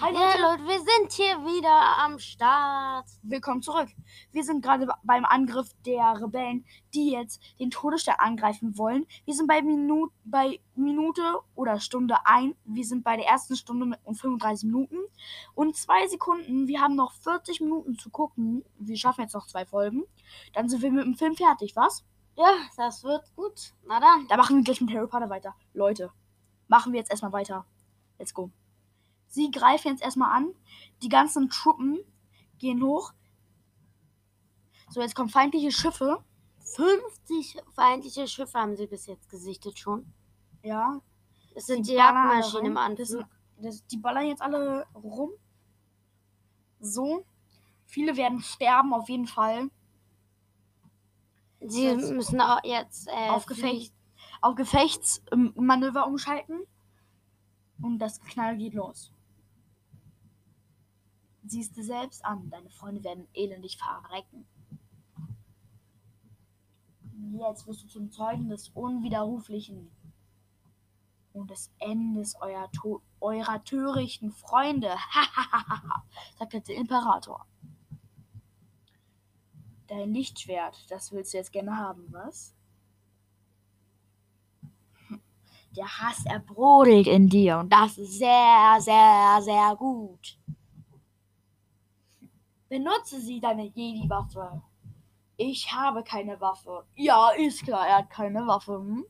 Hi Ja, Leute, Leute, wir sind hier wieder am Start. willkommen zurück. Wir sind gerade beim Angriff der Rebellen, die jetzt den Todesstern angreifen wollen. Wir sind bei, Minu bei Minute oder Stunde 1. Wir sind bei der ersten Stunde mit um 35 Minuten und zwei Sekunden. Wir haben noch 40 Minuten zu gucken. Wir schaffen jetzt noch zwei Folgen. Dann sind wir mit dem Film fertig, was? Ja, das wird gut. Na dann. Da machen wir gleich mit Harry Potter weiter. Leute, machen wir jetzt erstmal weiter. Let's go. Sie greifen jetzt erstmal an. Die ganzen Truppen gehen hoch. So, jetzt kommen feindliche Schiffe. 50 feindliche Schiffe haben sie bis jetzt gesichtet schon. Ja. Es sind Die alle Jagdmaschinen im rein. Das sind, das, die ballern jetzt alle rum. So. Viele werden sterben, auf jeden Fall. Sie jetzt müssen auch jetzt äh, auf, Gefecht, auf Gefechtsmanöver umschalten. Und das Knall geht los. Siehst du selbst an, deine Freunde werden elendig verrecken. Jetzt wirst du zum Zeugen des Unwiderruflichen und des Endes eurer, eurer törichten Freunde, sagte der Imperator. Dein Lichtschwert, das willst du jetzt gerne haben, was? Der Hass erbrodelt in dir und das ist sehr, sehr, sehr gut. Benutze sie, deine Jedi-Waffe. Ich habe keine Waffe. Ja, ist klar, er hat keine Waffe. Hm?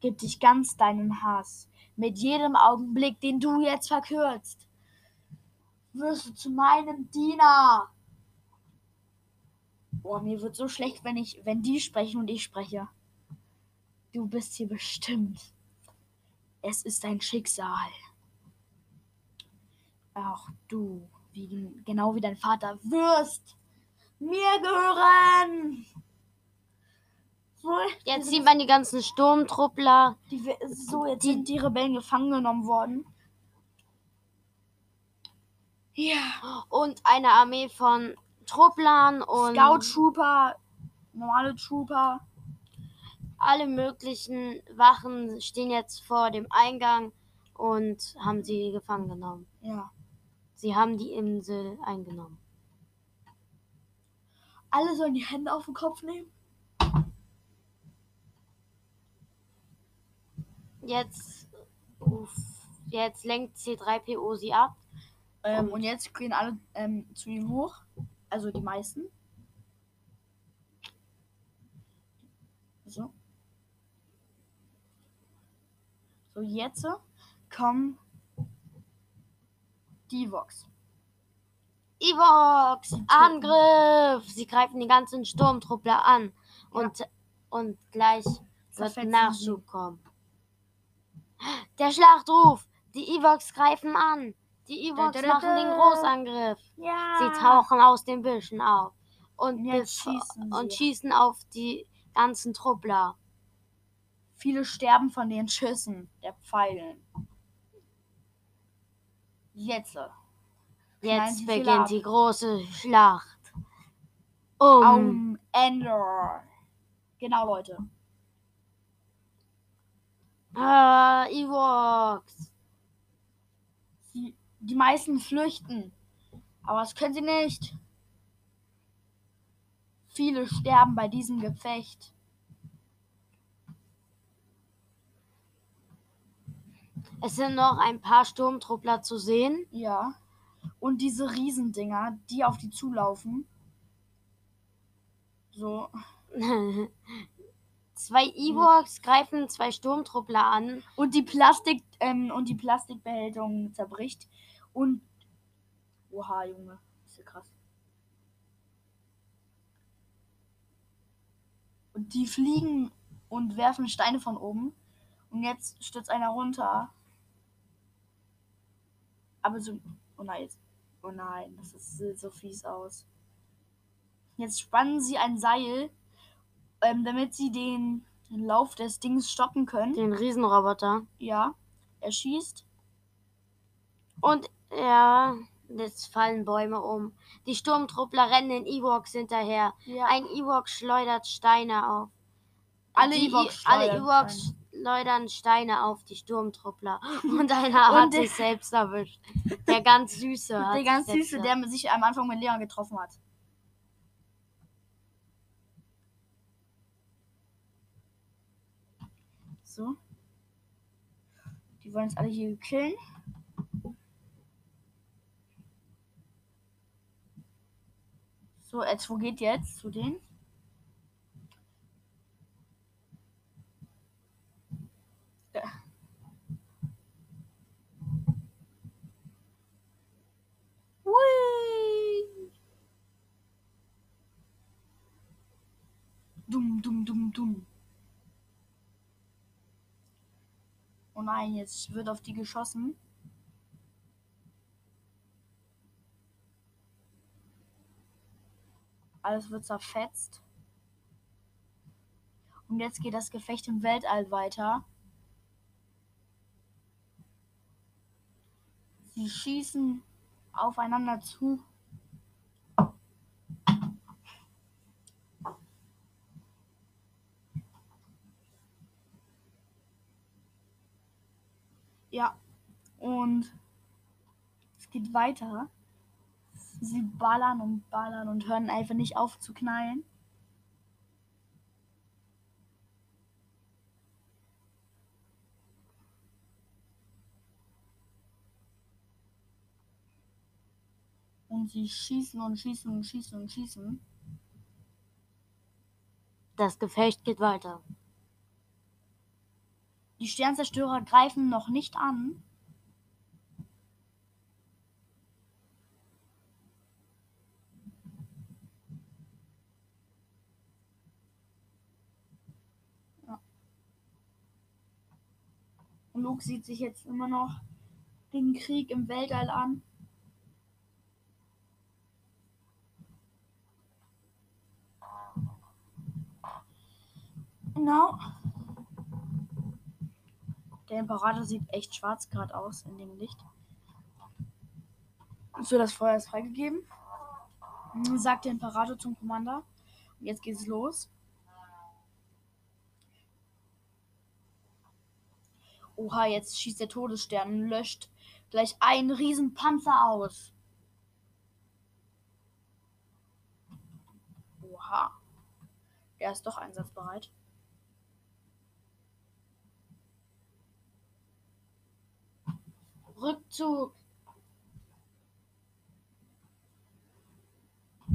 Gib dich ganz deinem Hass. Mit jedem Augenblick, den du jetzt verkürzt, wirst du zu meinem Diener. Boah, mir wird so schlecht, wenn ich, wenn die sprechen und ich spreche. Du bist hier bestimmt. Es ist dein Schicksal. Auch du, wie, genau wie dein Vater, wirst mir gehören. So, Jetzt sieht man die ganzen Sturmtruppler. die, so, jetzt sind die Rebellen gefangen genommen worden. Ja. und eine Armee von Trupplern und Scout Trooper, normale Trooper. alle möglichen Wachen stehen jetzt vor dem Eingang und haben sie gefangen genommen. Ja. Sie haben die Insel eingenommen. Alle sollen die Hände auf den Kopf nehmen. Jetzt, uff, jetzt lenkt C3PO sie ab. Ähm, Und- und jetzt gehen alle ähm, zu ihm hoch. Also die meisten. So. So, jetzt kommen die Vox. Evox, Angriff! Sie greifen die ganzen Sturmtruppler an. Und, und gleich wird Nachschub kommen. Der Schlachtruf! Die Evox greifen an! Die Evox machen den. Großangriff! Ja. Sie tauchen aus den Büschen auf und, schießen und schießen auf die ganzen Truppler. Viele sterben von den Schüssen der Pfeilen. Jetzt. Jetzt beginnt die große Schlacht. Um, Am Ende. Genau, Leute. ah, Evox. Die, die meisten flüchten. Aber das können sie nicht. Viele sterben bei diesem Gefecht. Es sind noch ein paar Sturmtruppler zu sehen. Ja. Und diese Riesendinger, die auf die zulaufen. So. zwei Evox greifen zwei Sturmtruppler an. Und die Plastik, ähm, und die Plastikbehälterung zerbricht. Und. Oha, Junge. Ist ja krass. Und die fliegen und werfen Steine von oben. Und jetzt stürzt einer runter. Aber so. Oh nein. Oh nein, das ist, sieht so fies aus. Jetzt spannen sie ein Seil, ähm, damit sie den Lauf des Dings stoppen können. Den Riesenroboter. Ja, er schießt. Und ja, jetzt fallen Bäume um. Die Sturmtruppler rennen den Evox hinterher. Ja. Ein Ewok schleudert Steine auf. Alle Ewoks alle Ewoks Schleudern Steine auf die Sturmtruppler. Und einer hat Und der- sich selbst erwischt. Der ganz Süße hat Der ganz sich selbst süße, der sich am Anfang mit Leon getroffen hat. So. Die wollen uns alle hier killen. So, jetzt, wo geht jetzt zu denen? Dumm, dumm, dumm, dumm. Oh nein, jetzt wird auf die geschossen. Alles wird zerfetzt. Und jetzt geht das Gefecht im Weltall weiter. Sie schießen aufeinander zu. Ja, und es geht weiter. Sie ballern und ballern und hören einfach nicht auf zu knallen. Und sie schießen und schießen und schießen und schießen. Das Gefecht geht weiter. Die Sternzerstörer greifen noch nicht an. Ja. Luke sieht sich jetzt immer noch den Krieg im Weltall an. Genau. Der Imperator sieht echt schwarz gerade aus in dem Licht. So, das Feuer ist freigegeben. Sagt der Imperator zum Commander. Und jetzt geht's los. Oha, jetzt schießt der Todesstern und löscht gleich einen riesen Panzer aus. Oha. Der ist doch einsatzbereit. Rückzug.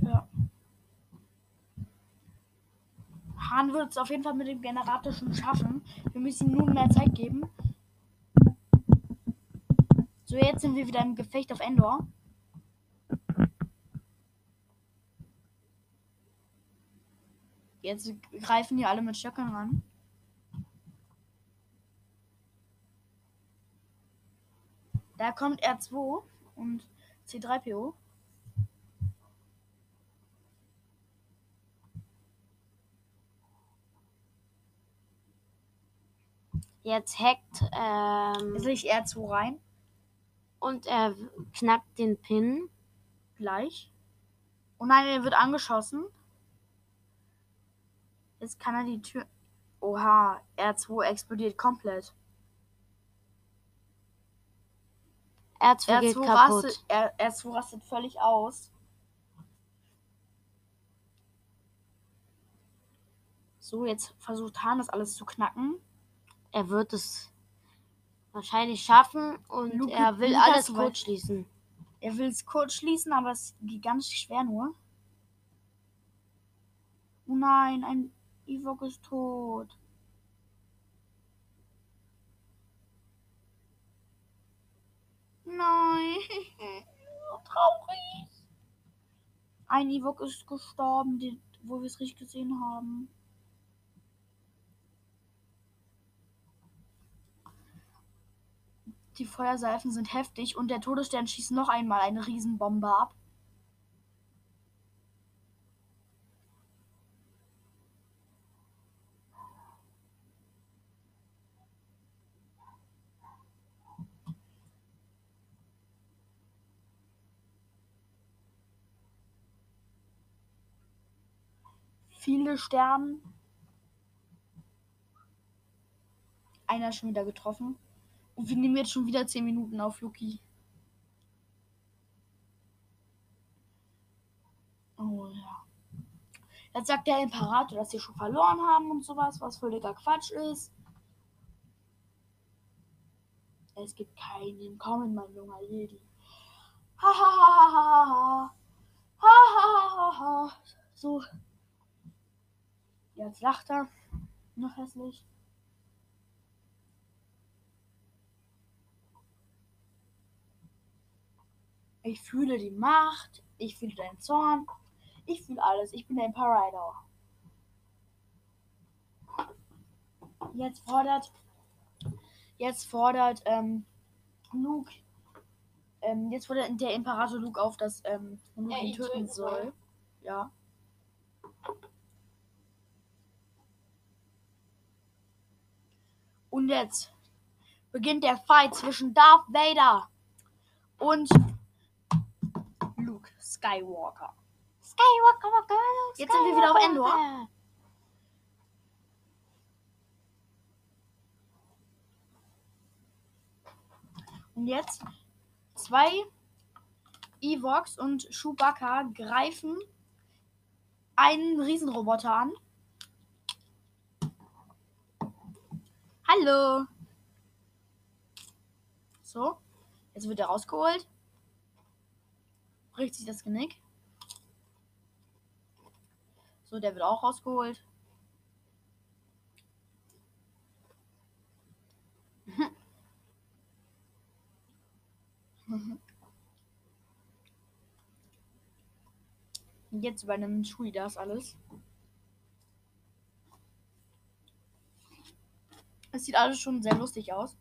Ja. Hahn wird es auf jeden Fall mit dem Generator schon schaffen. Wir müssen ihm nun mehr Zeit geben. So, jetzt sind wir wieder im Gefecht auf Endor. Jetzt greifen die alle mit Stöckern ran. Da kommt R2 und C3PO. Jetzt hackt ähm, Jetzt lege ich R2 rein. und er knackt den Pin. Gleich. Oh nein, er wird angeschossen. Jetzt kann er die Tür. Oha, R2 explodiert komplett. R2 geht R2 kaputt. rastet, R, R2 rastet völlig aus. So, jetzt versucht Han das alles zu knacken. Er wird es wahrscheinlich schaffen und Luke- er will alles kurz schließen. Er will es kurz schließen, aber es geht ganz schwer nur. Oh nein, ein Ewok ist tot. Nein. So traurig. Ein Ewok ist gestorben, den, wo wir es richtig gesehen haben. Die Feuerseifen sind heftig und der Todesstern schießt noch einmal eine Riesenbombe ab. Viele sterben. einer schon wieder getroffen. Und wir nehmen jetzt schon wieder 10 Minuten auf, Luki. Oh ja. Jetzt sagt der Imperator, dass sie schon verloren haben und sowas, was völliger Quatsch ist. Es gibt keinen Kommen, mein junger Jedi. Ha ha ha ha ha ha. Ha ha ha ha. So. Jetzt lacht er. Noch hässlich. Ich fühle die Macht. Ich fühle deinen Zorn. Ich fühle alles. Ich bin der Imperator. Jetzt fordert. Jetzt fordert ähm, Luke. Ähm, jetzt fordert der Imperator Luke auf, dass ähm, Luke Er ihn töten soll. Ja. Und jetzt beginnt der Fight zwischen Darth Vader und Luke Skywalker. Skywalker, Walker, Luke Jetzt sind wir wieder auf Endor. Skywalker. Und jetzt zwei Evox und Chewbacca greifen einen Riesenroboter an. Hallo. So, jetzt wird er rausgeholt. Bricht sich das Genick. So, der wird auch rausgeholt. Jetzt übernimmt Shui das alles. Es sieht alles schon sehr lustig aus.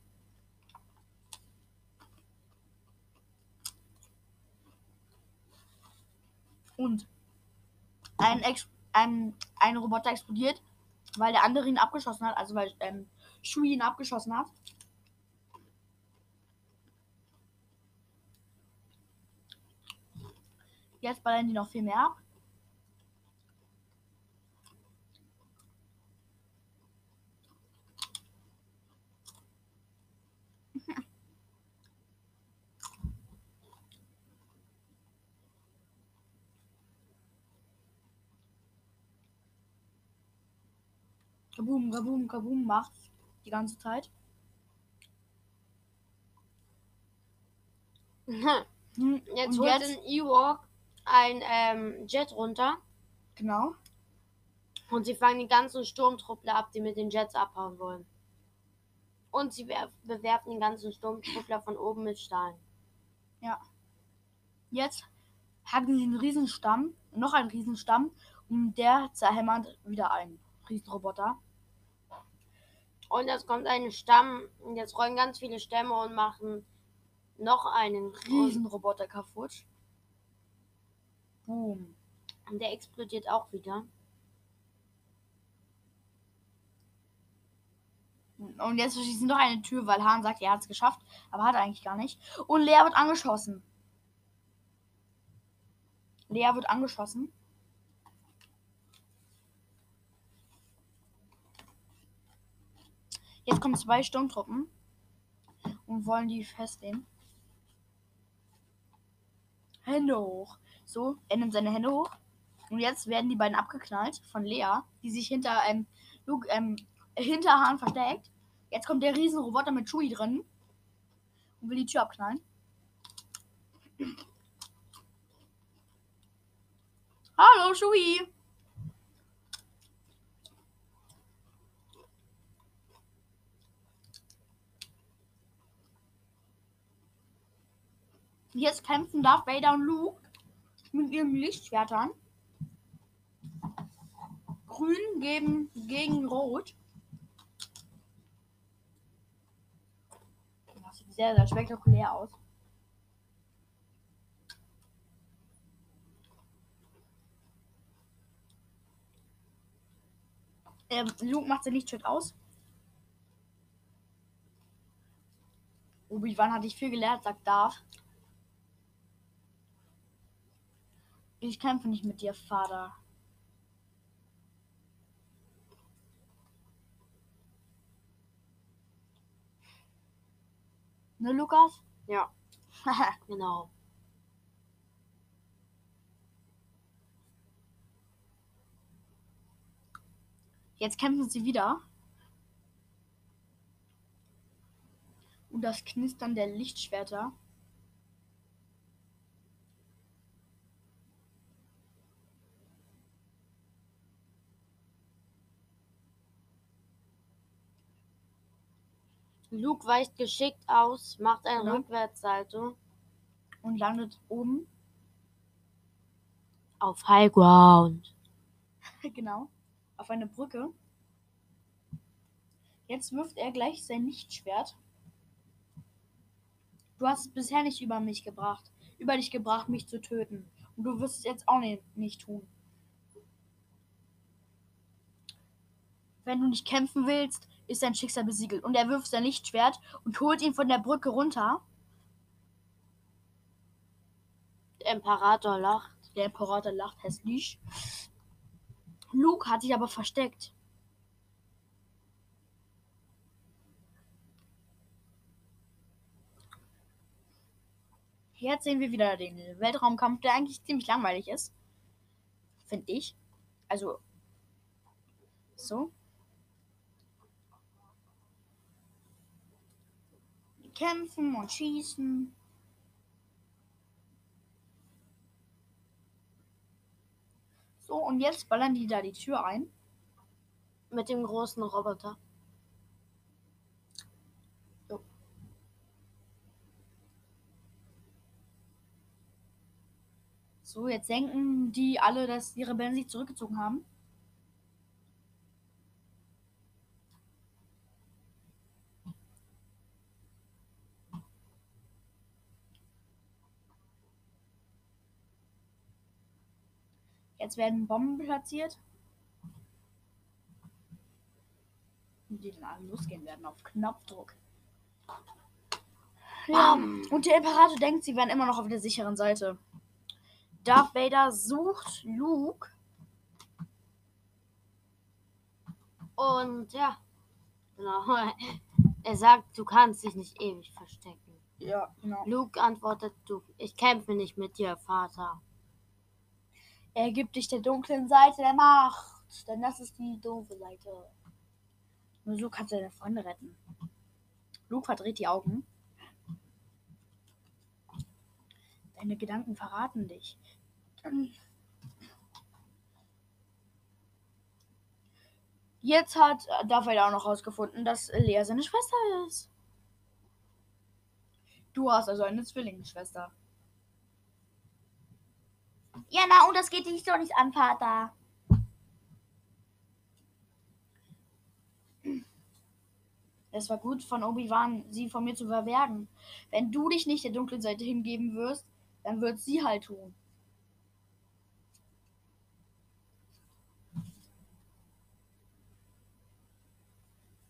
Und ein, Ex ein, ein Roboter explodiert, weil der andere ihn abgeschossen hat, also weil ähm, Shui ihn abgeschossen hat. Jetzt ballern die noch viel mehr ab. Kaboom, kaboom, macht die ganze Zeit. Hm, Jetzt holt jetzt, ein Ewok ein ähm, Jet runter genau. und sie fangen die ganzen Sturmtruppler ab, die mit den Jets abhauen wollen. Und sie werf- bewerfen den ganzen Sturmtruppler von oben mit Steinen. Jetzt hacken sie einen Riesenstamm, noch einen Riesenstamm und der zerhämmert wieder einen Riesenroboter. Und jetzt kommt ein Stamm, und jetzt rollen ganz viele Stämme und machen noch einen Und Riesenroboter kaputt. Boom. der explodiert auch wieder. Und jetzt verschießen noch eine Tür, weil Hahn sagt, er hat es geschafft, aber hat er eigentlich gar nicht. Und Lea wird angeschossen. Lea wird angeschossen. Jetzt kommen zwei Sturmtruppen und wollen die festnehmen. Hände hoch. So, er nimmt seine Hände hoch. Und jetzt werden die beiden abgeknallt von Lea, die sich hinter Luke, ähm, hinter Hahn versteckt. Jetzt kommt der Riesenroboter mit Chewie drin und will die Tür abknallen. Hallo, Chewie! Jetzt kämpfen Darth Vader und Luke mit ihren Lichtschwertern. Grün gegen, gegen Rot. Das sieht sehr, sehr spektakulär aus. Ähm, Luke macht sein Lichtschwert aus. Obi-Wan hat dich viel gelernt, sagt Darth. Ich kämpfe nicht mit dir, Vater. Ne, Lukas? Ja, genau. Jetzt kämpfen sie wieder. Und das Knistern der Lichtschwerter. Luke weicht geschickt aus, macht ein Ja. Rückwärtssalto und landet oben. auf High Ground. genau. Auf eine Brücke. Jetzt wirft er gleich sein Lichtschwert. Du hast es bisher nicht über mich gebracht. Über dich gebracht, mich zu töten. Und du wirst es jetzt auch nicht, nicht tun. Wenn du nicht kämpfen willst, ist dein Schicksal besiegelt. Und er wirft sein Lichtschwert und holt ihn von der Brücke runter. Der Imperator lacht. Der Imperator lacht hässlich. Luke hat sich aber versteckt. Jetzt sehen wir wieder den Weltraumkampf, der eigentlich ziemlich langweilig ist. Finde ich. Also. So. Kämpfen und schießen. So, und jetzt ballern die da die Tür ein. Mit dem großen Roboter. So, jetzt denken die alle, dass die Rebellen sich zurückgezogen haben. Jetzt werden Bomben platziert. Die dann alle losgehen werden auf Knopfdruck. Ja, und der Imperator denkt, sie wären immer noch auf der sicheren Seite. Darth Vader sucht Luke. Und ja, genau. Er sagt, du kannst dich nicht ewig verstecken. Ja, genau. Luke antwortet, du, ich kämpfe nicht mit dir, Vater. Er gibt dich der dunklen Seite der Macht. Denn das ist die doofe Seite. Nur so kannst du deine Freunde retten. Luke verdreht die Augen. Deine Gedanken verraten dich. Jetzt hat Darth Vader auch noch herausgefunden, dass Lea seine Schwester ist. Du hast also eine Zwillingsschwester. Ja, na, und das geht dich doch nicht an, Vater. Es war gut von Obi-Wan, sie von mir zu verbergen. Wenn du dich nicht der dunklen Seite hingeben wirst, dann wird sie halt tun.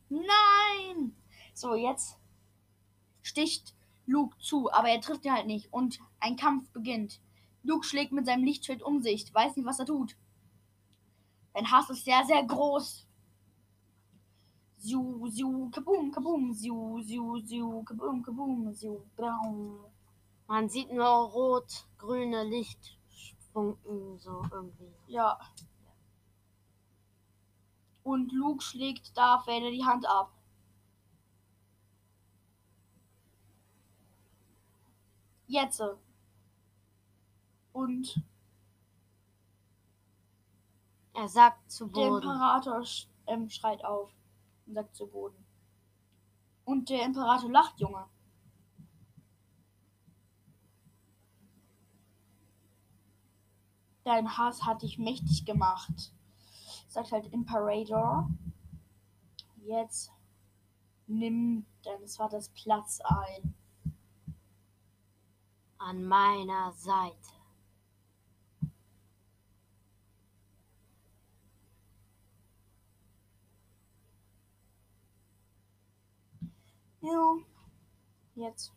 Nein! So, jetzt sticht Luke zu, aber er trifft ihn halt nicht und ein Kampf beginnt. Luke schlägt mit seinem Lichtschwert um sich, weiß nicht, was er tut. Sein Hass ist sehr, sehr groß. Siu, siu, kaboom, kaboom, siu, siu, siu, kaboom, kaboom, siu, braun. Man sieht nur rot-grüne Lichtfunken, so irgendwie. Ja. Und Luke schlägt Darth Vader die Hand ab. Jetzt. Und Er sagt zu der Boden. Imperator sch ähm, schreit auf und sagt zu Boden. Und der Imperator lacht, Junge. Dein Hass hat dich mächtig gemacht. Sagt halt Imperator. Jetzt nimm deines Vaters Platz ein. An meiner Seite. Ja. Jetzt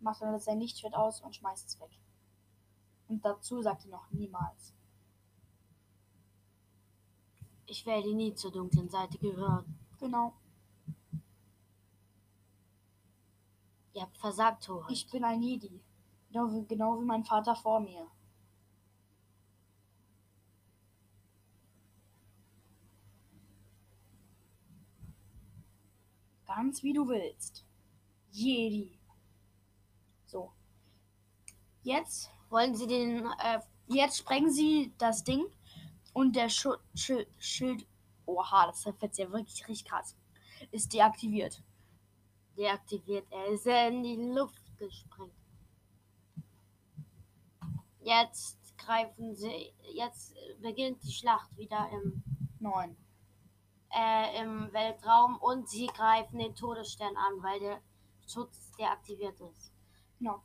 macht er sein Lichtschwert aus und schmeißt es weg. Und dazu sagt er noch niemals. Ich werde nie zur dunklen Seite gehören. Genau. Ihr habt versagt, Torheit. Ich bin ein Jedi. Genau wie, genau wie mein Vater vor mir. Ganz wie du willst. Jedi. So. Jetzt, Wollen Sie den äh, jetzt sprengen sie das Ding und der Schu Schild, Schild. Oha, das jetzt ja wirklich richtig krass. Ist deaktiviert. deaktiviert? Er ist in die Luft gesprengt. Jetzt greifen sie. Jetzt beginnt die Schlacht wieder im, Neun. äh, im Weltraum und sie greifen den Todesstern an, weil der Schutz deaktiviert ist. Genau.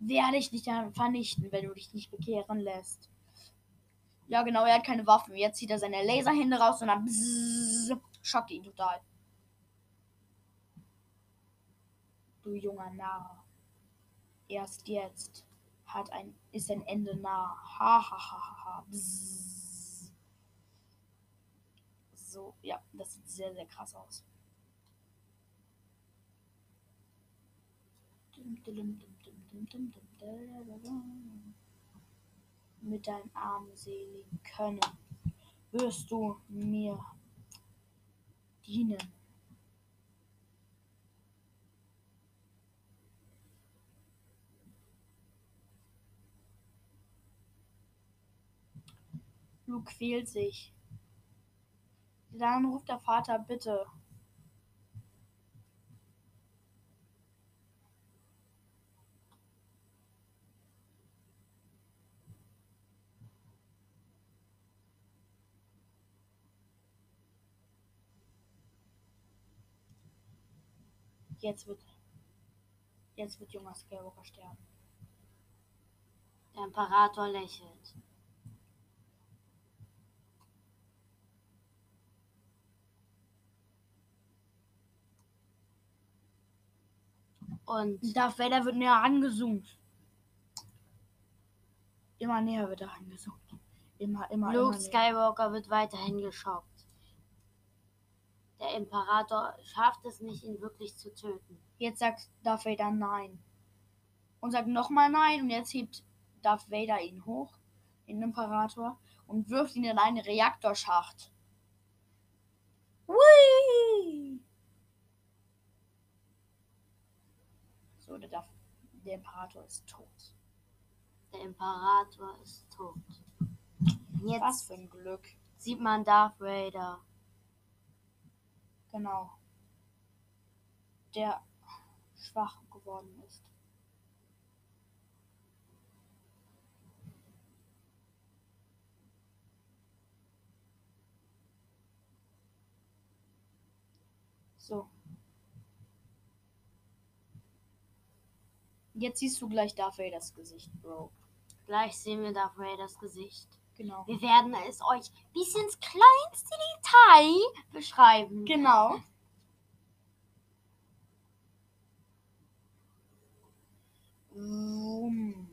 Werde ich dich dann vernichten, wenn du dich nicht bekehren lässt. Ja, genau, er hat keine Waffen. Jetzt zieht er seine Laserhände raus und dann bzzz, schockt ihn total. Du junger Narr. Erst jetzt hat ein, ist ein Ende nah. Ha ha ha ha. Bzzz. So, ja, das sieht sehr, sehr krass aus. Mit deinem armseligen Können wirst du mir dienen. Luke quält sich. Dann ruft der Vater bitte. Jetzt wird. Jetzt wird junger Skywalker sterben. Der Imperator lächelt. Und Darth Vader wird näher angezoomt. Immer näher wird er angezoomt. Immer, immer, Luke immer. Skywalker wird weiterhin geschockt. Der Imperator schafft es nicht, ihn wirklich zu töten. Jetzt sagt Darth Vader nein. Und sagt nochmal nein. Und jetzt hebt Darth Vader ihn hoch, den Imperator, und wirft ihn in einen Reaktorschacht. Hui! So, der, Darth, der Imperator ist tot. Der Imperator ist tot. Jetzt Was für ein Glück. sieht man Darth Vader. Genau. Der schwach geworden ist. So. Jetzt siehst du gleich Darth Vaders Gesicht, Bro. Gleich sehen wir Darth Vaders Gesicht. Genau. Wir werden es euch bis ins kleinste Detail beschreiben. Genau. Vroom.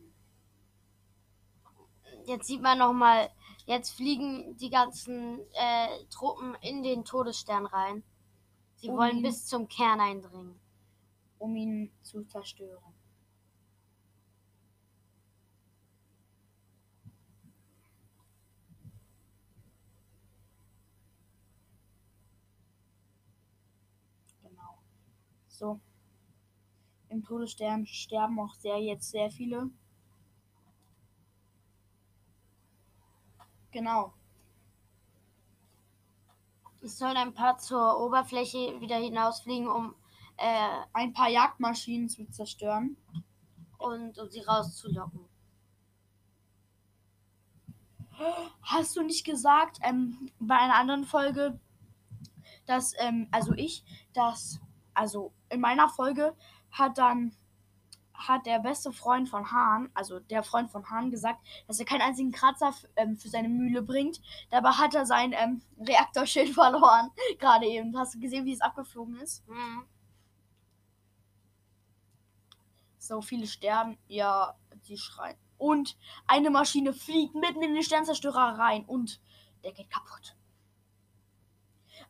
Jetzt sieht man noch mal, jetzt fliegen die ganzen äh, Truppen in den Todesstern rein. Sie Um wollen bis zum Kern eindringen. um ihn zu zerstören. Genau. So. Im Todesstern sterben auch sehr jetzt sehr viele. Genau. Es sollen ein paar zur Oberfläche wieder hinausfliegen, um, äh, Ein paar Jagdmaschinen zu zerstören. und, um sie rauszulocken. Hast du nicht gesagt, ähm, bei einer anderen Folge, dass, ähm, also ich, dass, also in meiner Folge hat dann, hat der beste Freund von Hahn, also der Freund von Hahn gesagt, dass er keinen einzigen Kratzer ähm, für seine Mühle bringt. Dabei hat er sein ähm, Reaktorschild verloren. Gerade eben. Hast du gesehen, wie es abgeflogen ist? Hm. So viele sterben. Ja, sie schreien. Und eine Maschine fliegt mitten in den Sternzerstörer rein und der geht kaputt.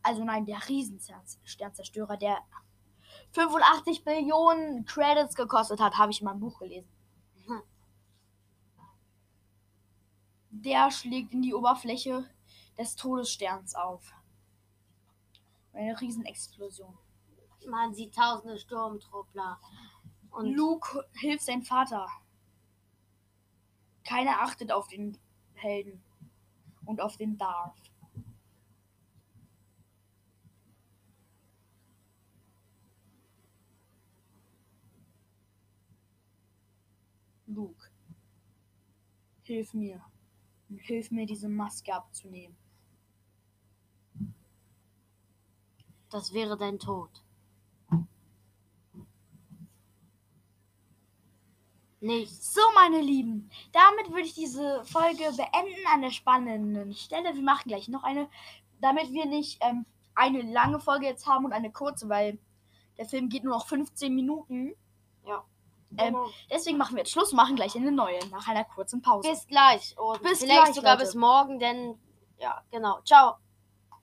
Also nein, der Riesensternzerstörer, der 85 Billionen Credits gekostet hat, habe ich in meinem Buch gelesen. Der schlägt in die Oberfläche des Todessterns auf. Eine Riesenexplosion. Man sieht tausende Sturmtruppler. Und Luke hilft seinem Vater. Keiner achtet auf den Helden und auf den Darth. Luke, hilf mir. Und hilf mir, diese Maske abzunehmen. das wäre dein Tod. Nicht. So, meine Lieben, damit würde ich diese Folge beenden an der spannenden Stelle. Wir machen gleich noch eine, damit wir nicht ähm, eine lange Folge jetzt haben und eine kurze, weil der Film geht nur noch 15 Minuten. Ja. Ähm. Deswegen machen wir jetzt Schluss, machen gleich eine neue nach einer kurzen Pause. Bis gleich. Und Bis vielleicht gleich, sogar Leute. bis morgen, denn ja, genau. Ciao.